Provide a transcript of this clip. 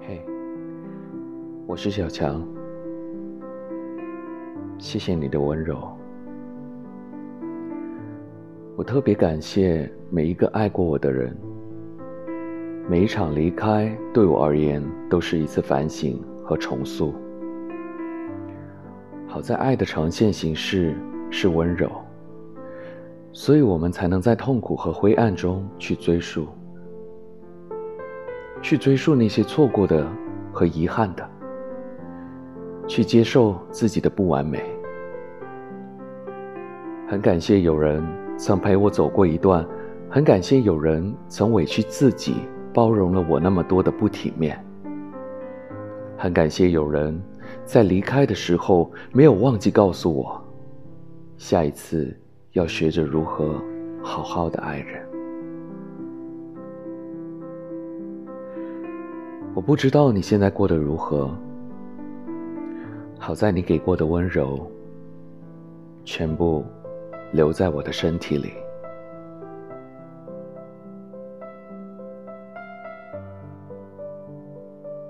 嘿我是小强谢谢你的温柔。我特别感谢每一个爱过我的人每一场离开对我而言都是一次反省和重塑。好在爱的呈现形式是温柔所以我们才能在痛苦和灰暗中去追溯。去追溯那些错过的和遗憾的。去接受自己的不完美。很感谢有人曾陪我走过一段，很感谢有人曾委屈自己包容了我那么多的不体面。很感谢有人在离开的时候没有忘记告诉我，下一次要学着如何好好的爱人。我不知道你现在过得如何。好在你给过的温柔，全部留在我的身体里。